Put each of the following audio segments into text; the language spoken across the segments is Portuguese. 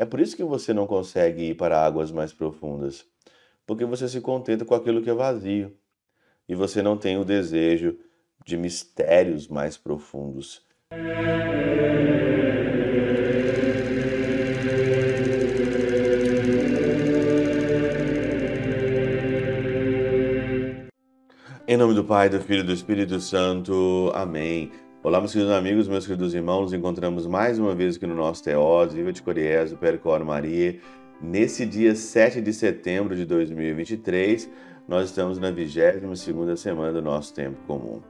É por isso que você não consegue ir para águas mais profundas, porque você se contenta com aquilo que é vazio e você não tem o desejo de mistérios mais profundos. Em nome do Pai, do Filho e do Espírito Santo. Amém. Olá, meus queridos amigos, meus queridos irmãos. Nos encontramos mais uma vez aqui no nosso Teós, Viva de Coriés, Percor Maria. Nesse dia 7 de setembro de 2023, nós estamos na 22ª semana do nosso tempo comum.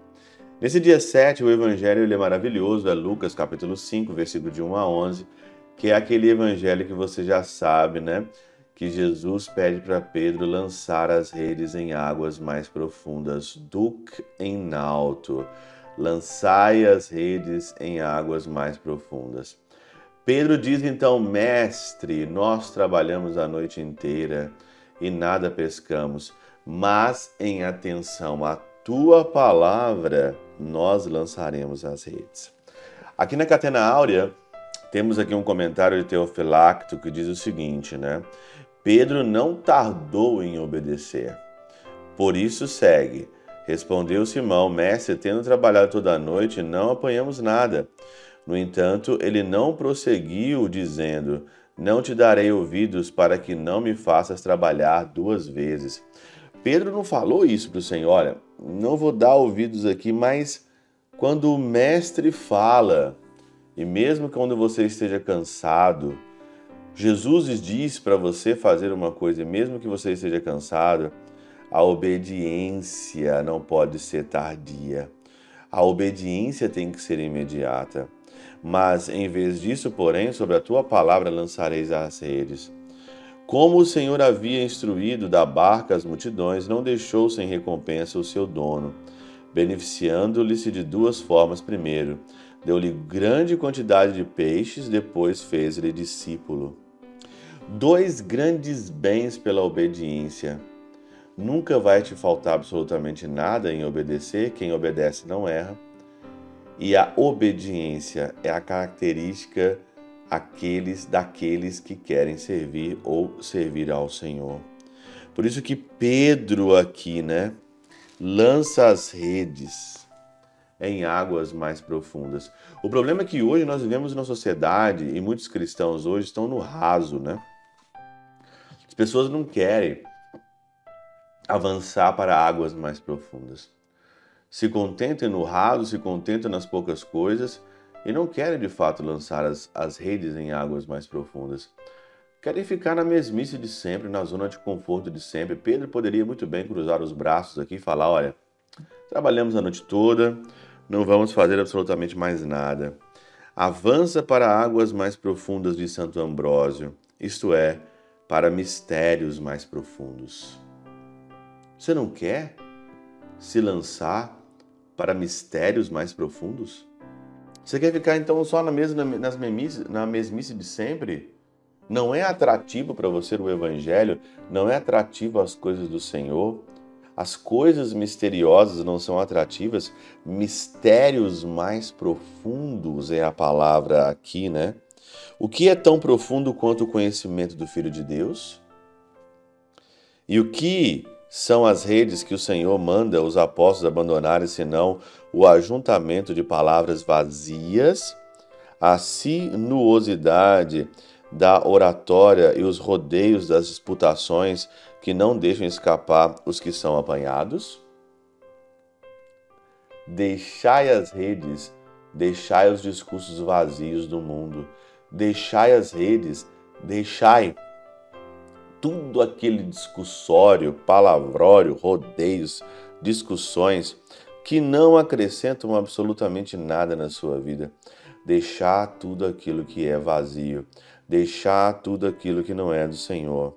Nesse dia 7, o evangelho é maravilhoso, é Lucas capítulo 5, versículo de 1 a 11, que é aquele evangelho que você já sabe, né? que Jesus pede para Pedro lançar as redes em águas mais profundas. Duc em alto, lançai as redes em águas mais profundas. Pedro diz então, mestre, nós trabalhamos a noite inteira e nada pescamos, mas em atenção à tua palavra, nós lançaremos as redes. Aqui na Catena Áurea, temos aqui um comentário de Teofilacto que diz o seguinte, né? Pedro não tardou em obedecer. Por isso segue. Respondeu Simão, mestre, tendo trabalhado toda a noite, não apanhamos nada. No entanto, ele não prosseguiu, dizendo: Não te darei ouvidos para que não me faças trabalhar duas vezes. Pedro não falou isso para o Senhor, olha, não vou dar ouvidos aqui, mas quando o mestre fala, e mesmo quando você esteja cansado, Jesus diz para você fazer uma coisa, mesmo que você esteja cansado, a obediência não pode ser tardia. A obediência tem que ser imediata. Mas em vez disso, porém, sobre a tua palavra lançareis as redes. Como o Senhor havia instruído da barca as multidões, não deixou sem recompensa o seu dono, beneficiando-lhe-se de duas formas. Primeiro, deu-lhe grande quantidade de peixes, depois fez-lhe discípulo. Dois grandes bens pela obediência. Nunca vai te faltar absolutamente nada em obedecer, quem obedece não erra. E a obediência é a característica aqueles daqueles que querem servir ou servir ao Senhor. Por isso que Pedro aqui, né, lança as redes em águas mais profundas. O problema é que hoje nós vivemos numa sociedade e muitos cristãos hoje estão no raso, né? As pessoas não querem avançar para águas mais profundas. Se contentam no raso, se contentam nas poucas coisas e não querem de fato lançar as, as redes em águas mais profundas. Querem ficar na mesmice de sempre, na zona de conforto de sempre. Pedro poderia muito bem cruzar os braços aqui e falar: olha, trabalhamos a noite toda, não vamos fazer absolutamente mais nada. Avança para águas mais profundas de Santo Ambrósio, isto é, para mistérios mais profundos. Você não quer se lançar para mistérios mais profundos? Você quer ficar então só na, mesma, nas mesmice, na mesmice de sempre? Não é atrativo para você o Evangelho? Não é atrativo as coisas do Senhor? As coisas misteriosas não são atrativas, mistérios mais profundos é a palavra aqui, né? O que é tão profundo quanto o conhecimento do Filho de Deus? E o que são as redes que o Senhor manda os apóstolos abandonarem, senão o ajuntamento de palavras vazias, a sinuosidade da oratória e os rodeios das disputações que não deixam escapar os que são apanhados? Deixai as redes, deixai os discursos vazios do mundo, deixai as redes, deixai tudo aquele discussório, palavrório, rodeios, discussões que não acrescentam absolutamente nada na sua vida. Deixar tudo aquilo que é vazio, deixar tudo aquilo que não é do Senhor.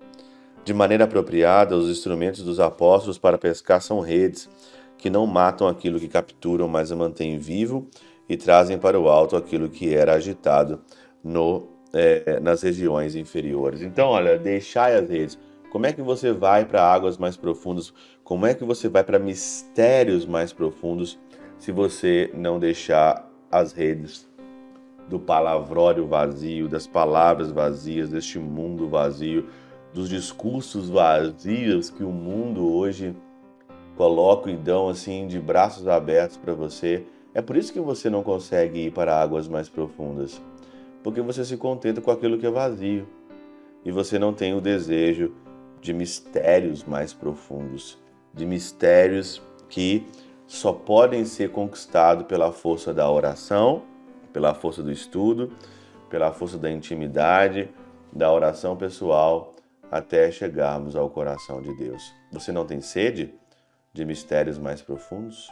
De maneira apropriada, os instrumentos dos apóstolos para pescar são redes, que não matam aquilo que capturam, mas mantêm vivo e trazem para o alto aquilo que era agitado no, é, nas regiões inferiores. Então, olha, deixai as redes. Como é que você vai para águas mais profundas? Como é que você vai para mistérios mais profundos se você não deixar as redes do palavrório vazio, das palavras vazias, deste mundo vazio, dos discursos vazios que o mundo hoje coloca então assim de braços abertos para você. É por isso que você não consegue ir para águas mais profundas, porque você se contenta com aquilo que é vazio e você não tem o desejo de mistérios mais profundos, de mistérios que só podem ser conquistados pela força da oração, pela força do estudo, pela força da intimidade, da oração pessoal, até chegarmos ao coração de Deus. Você não tem sede de mistérios mais profundos?